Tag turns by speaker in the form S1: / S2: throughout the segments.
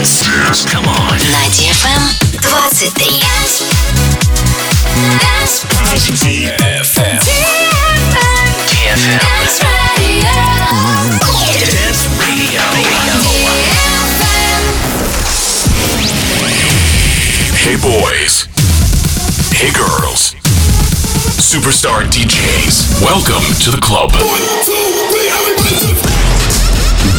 S1: Dance. Dance. Come on.
S2: На DFM 23.
S1: DFM. DFM. Dance Radio. Hey boys. Hey girls. Superstar DJs. Welcome to the club.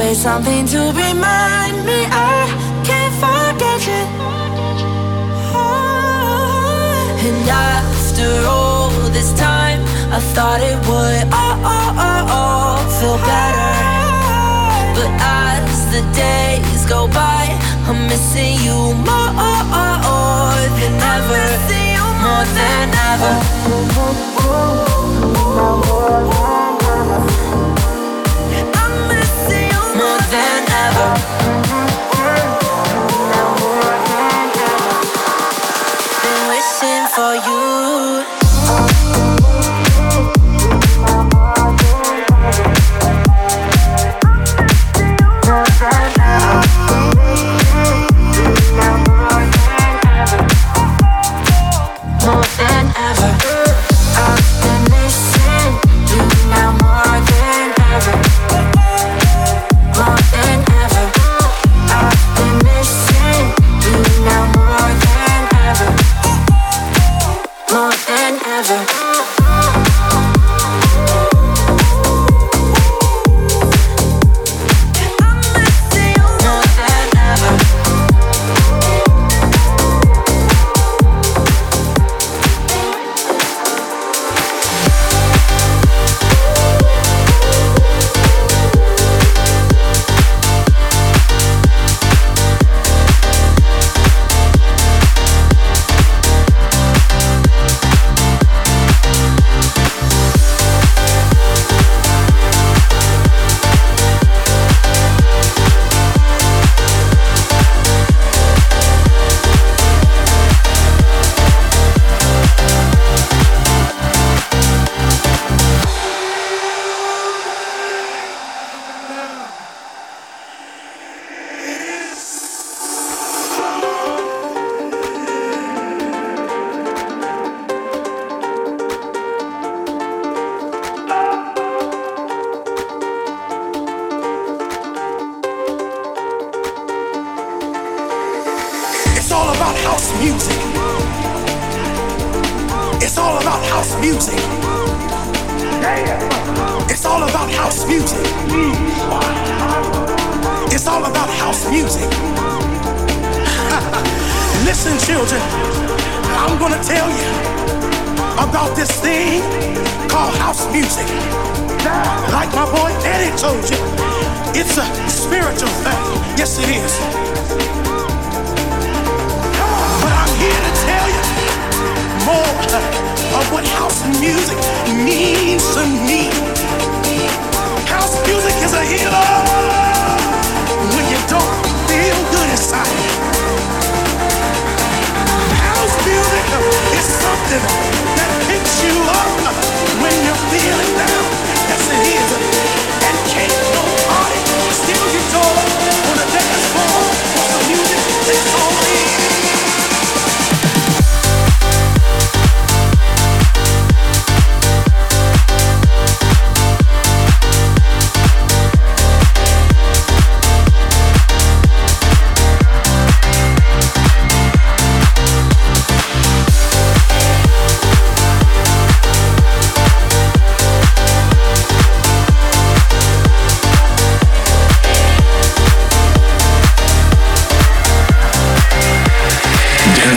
S3: always something to remind me I can't forget you. Oh. And after all this time, I thought it would oh oh oh oh feel better. But as the days go by, I'm missing you more than ever. More than ever.
S4: together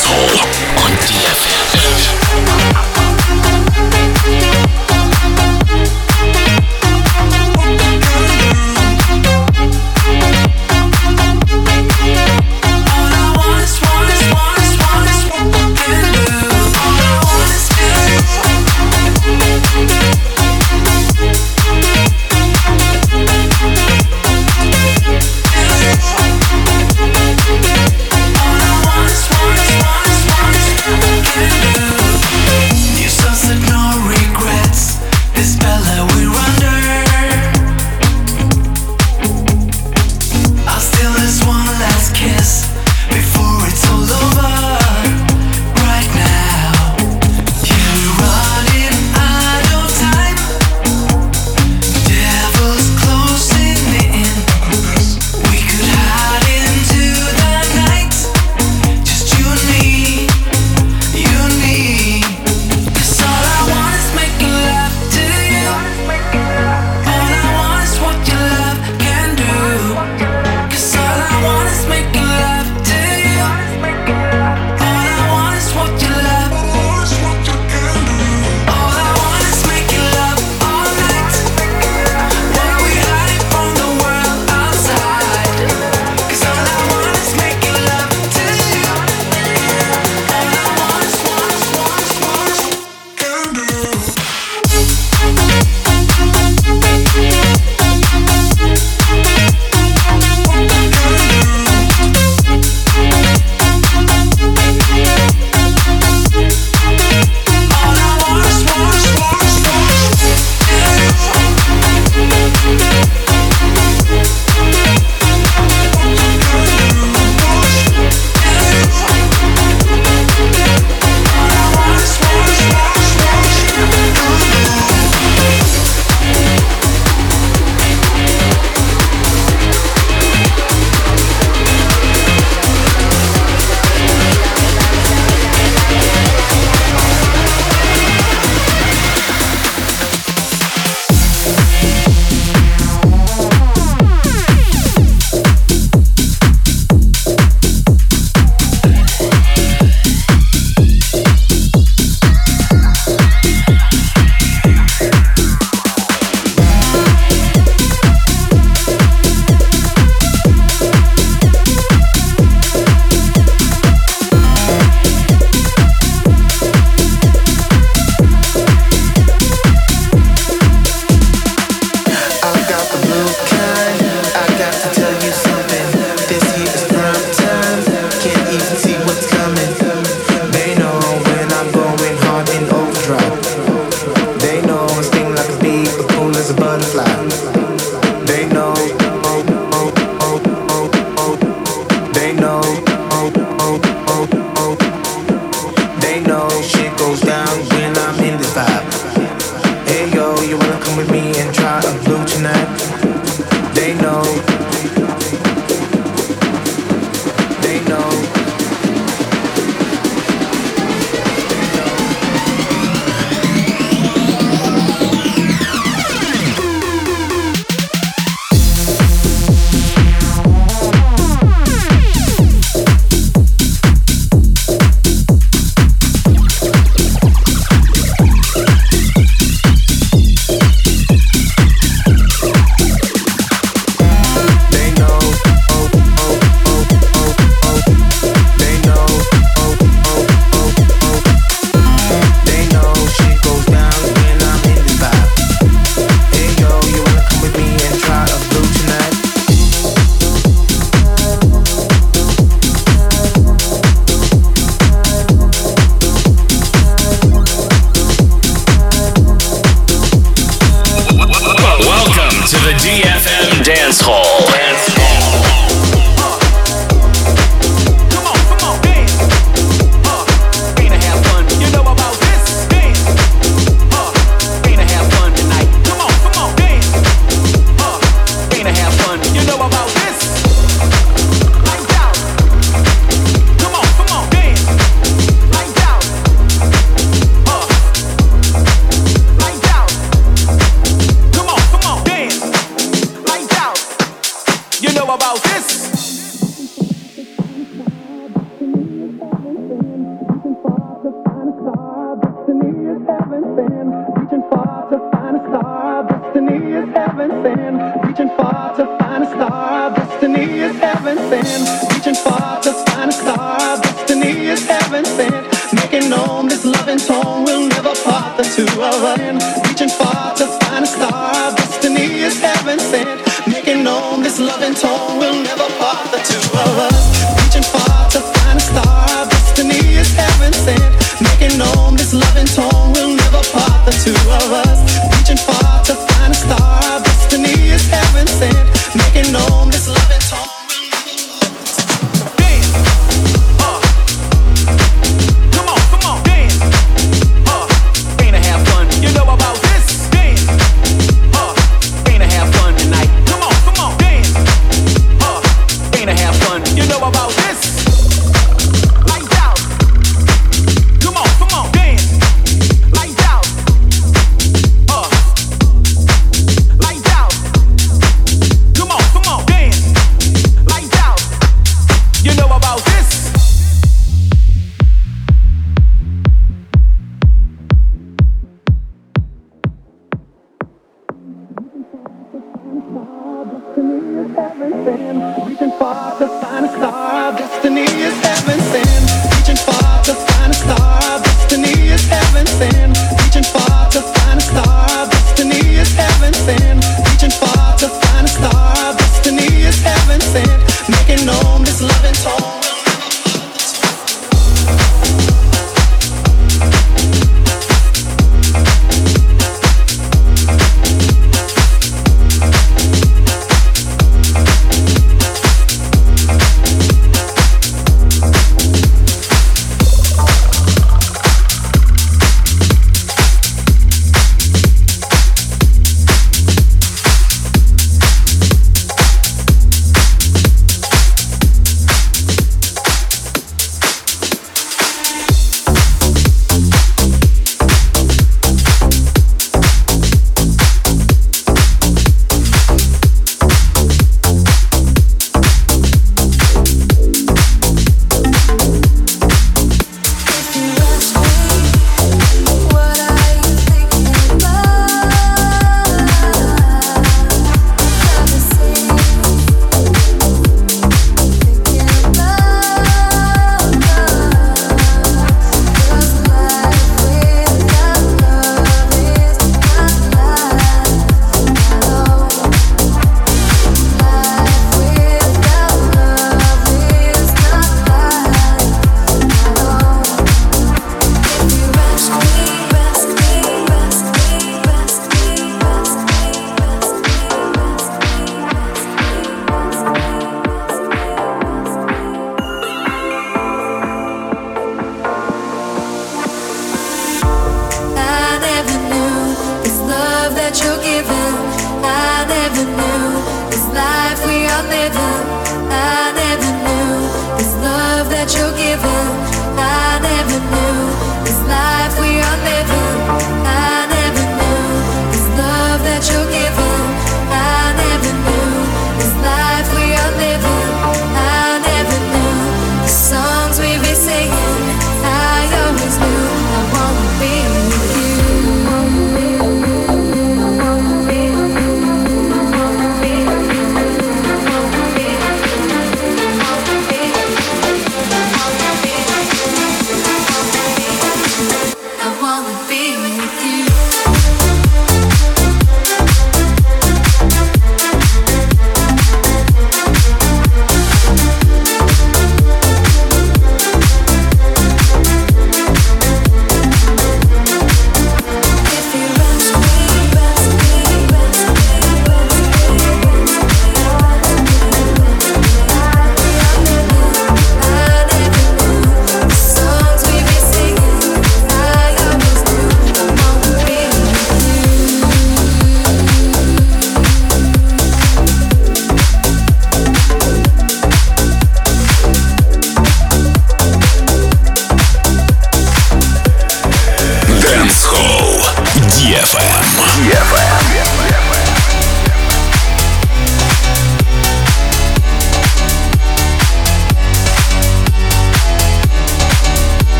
S4: Crazy.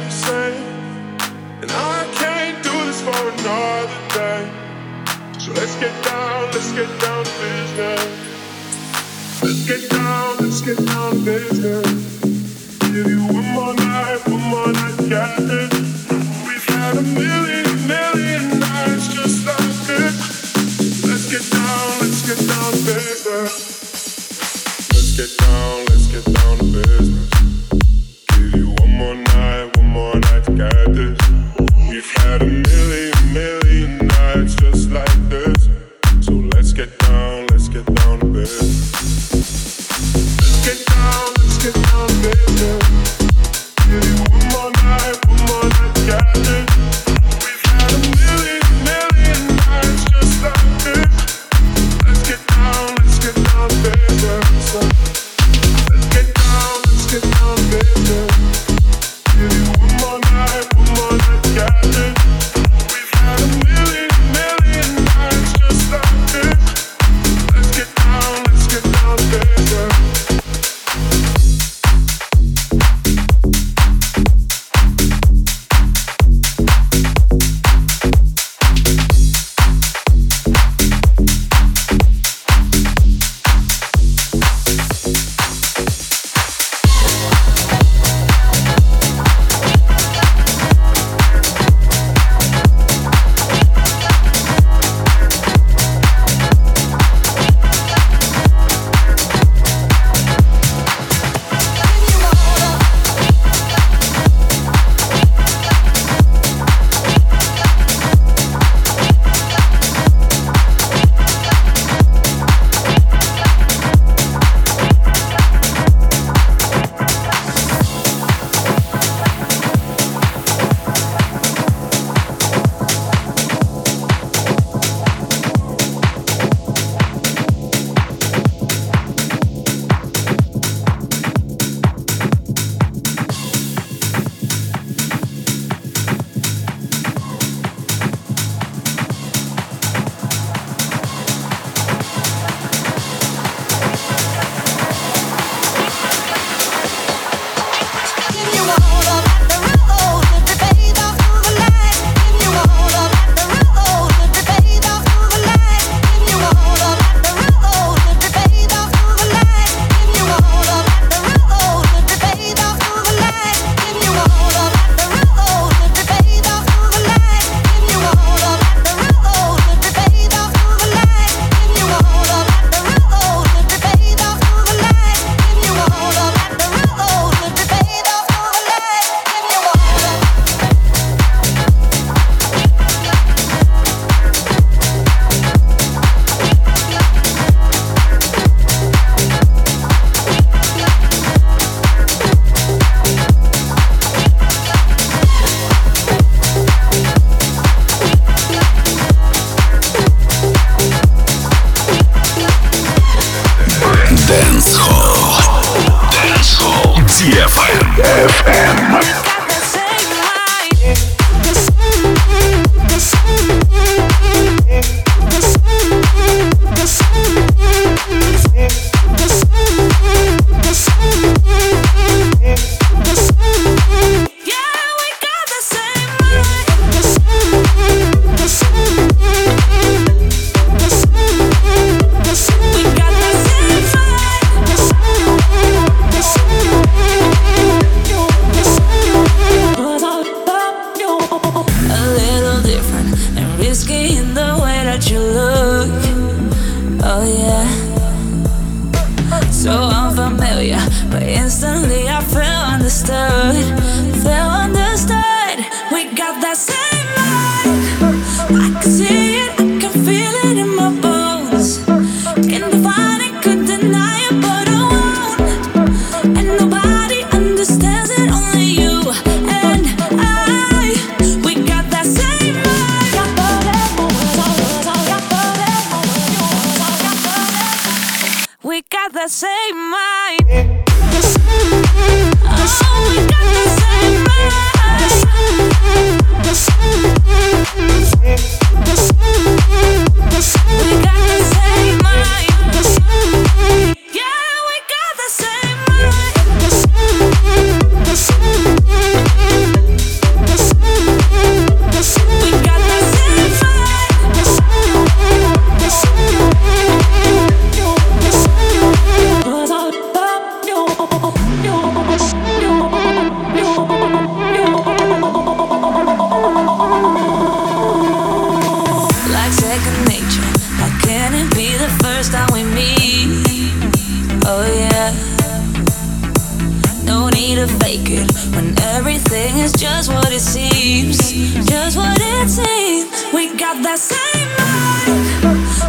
S4: the same. And I can't do this for another day. So let's get down, let's get down to business. Let's get down, let's get down to business. Give you
S5: one more night, one more night.
S6: We've had a million, million nights just like this. Let's get down, let's get down. Let's get down.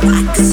S6: Can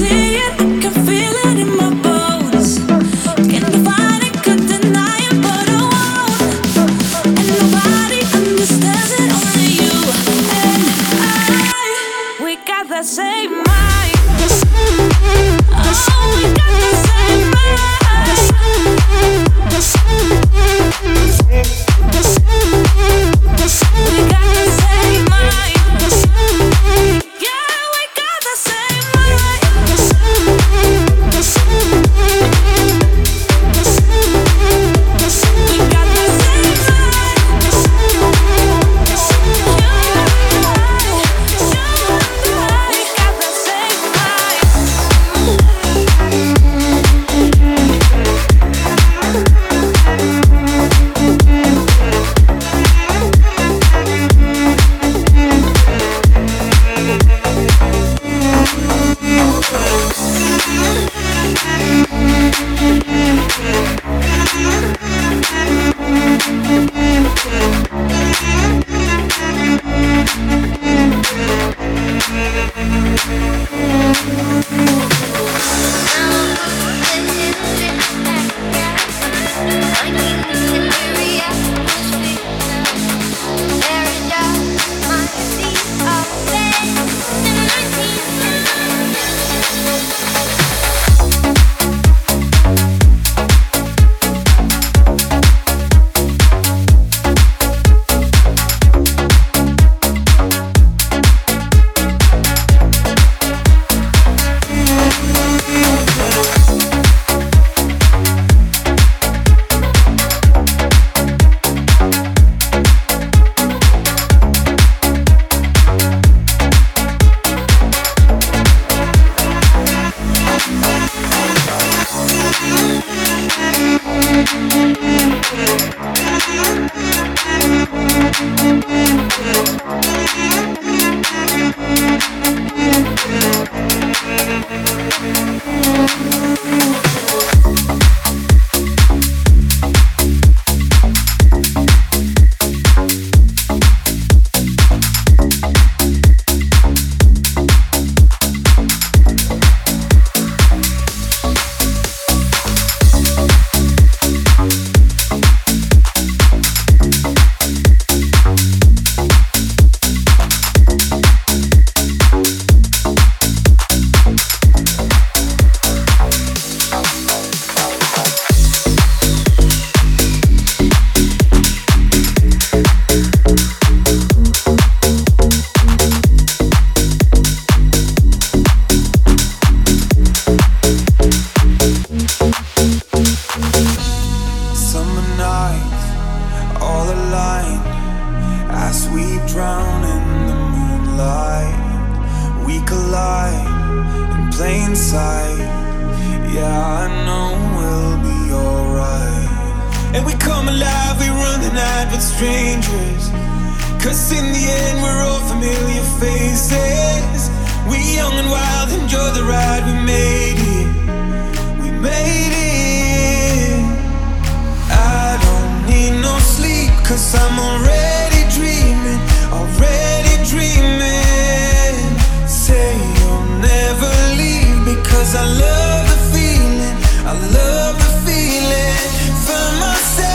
S6: Cause I love the
S7: feeling, I love the feeling.
S2: For myself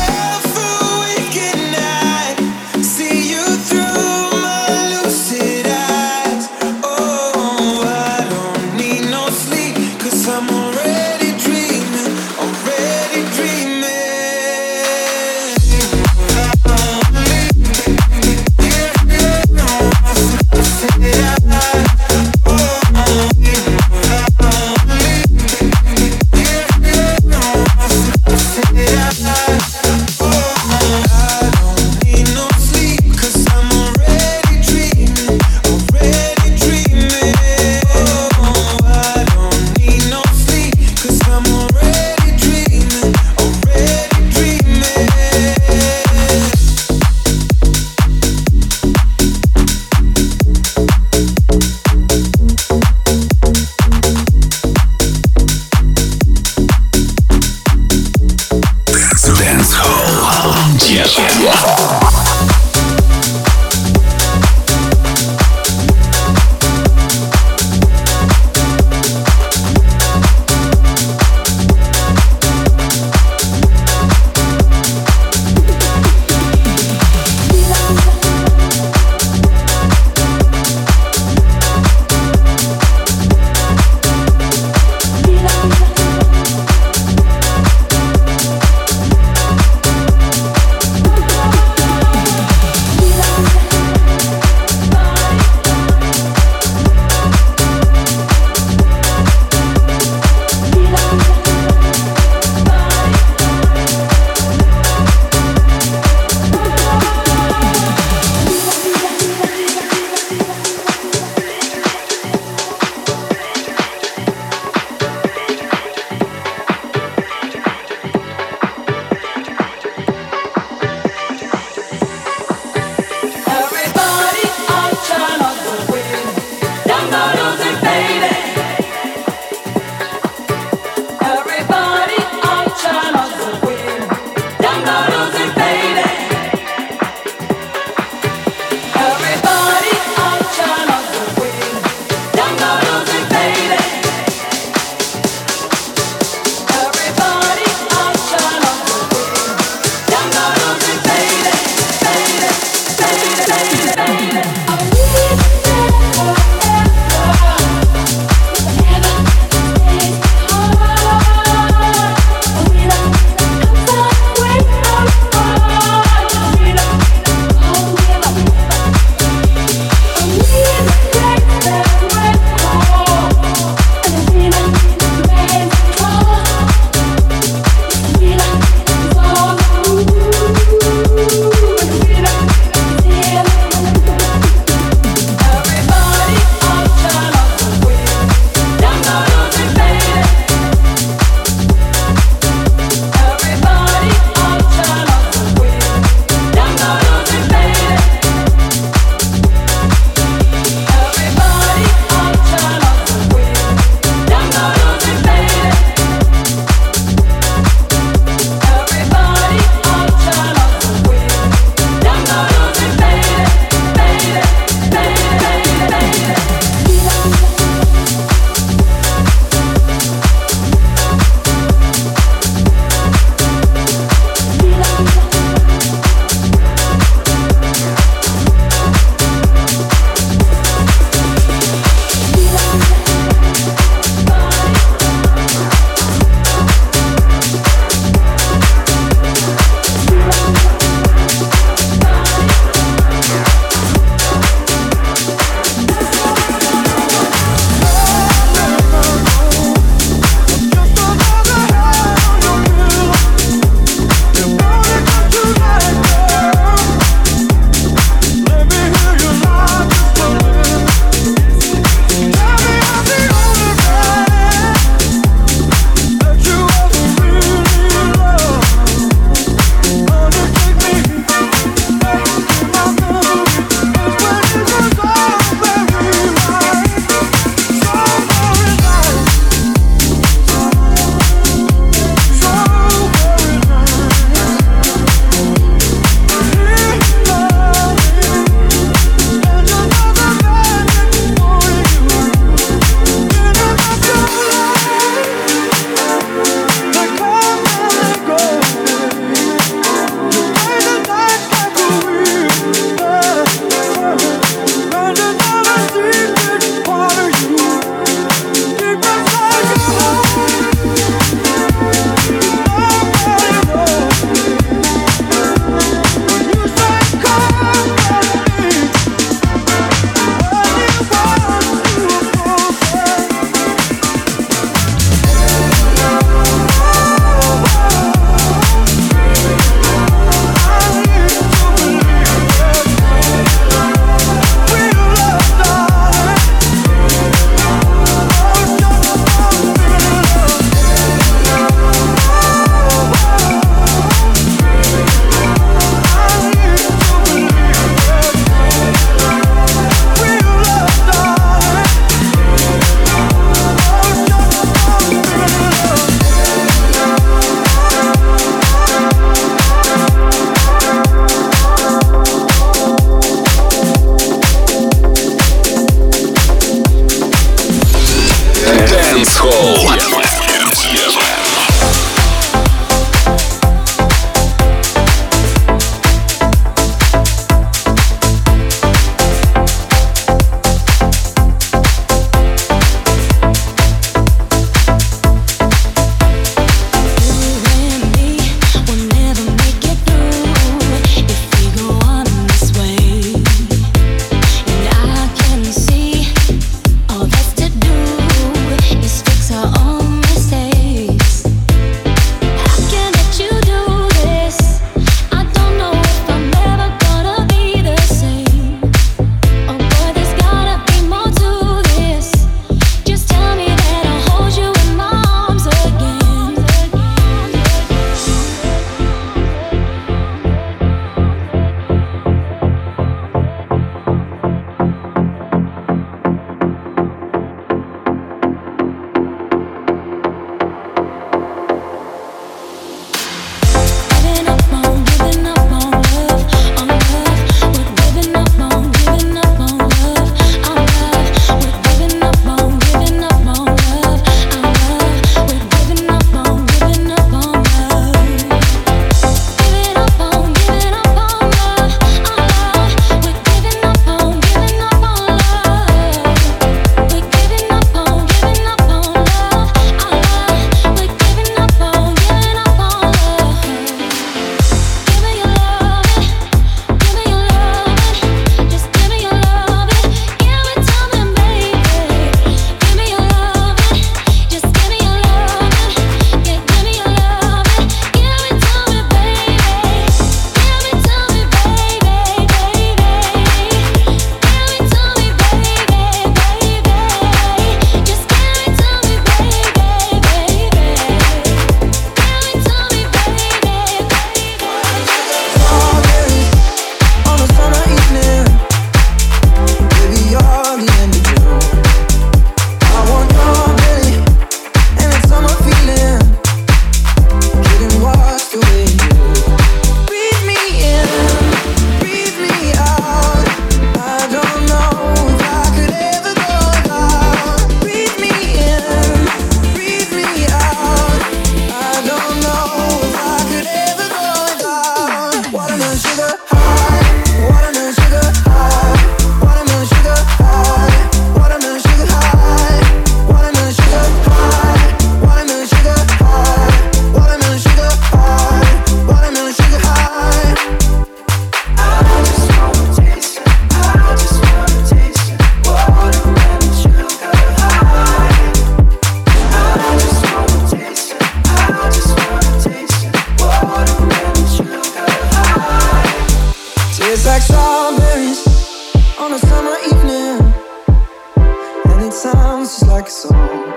S8: sounds just like a song.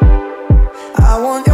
S8: I want